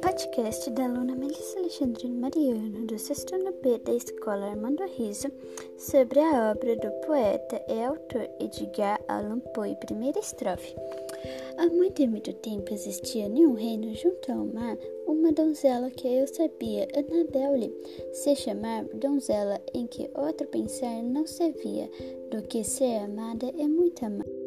Podcast da aluna Melissa Alexandrina Mariano, do sexto ano B da Escola Armando Riso, sobre a obra do poeta e autor Edgar Allan Poe, primeira estrofe. Há muito e muito tempo existia em um reino junto ao mar uma donzela que eu sabia, Annabelle, se chamar donzela em que outro pensar não se via do que ser amada é muito amada.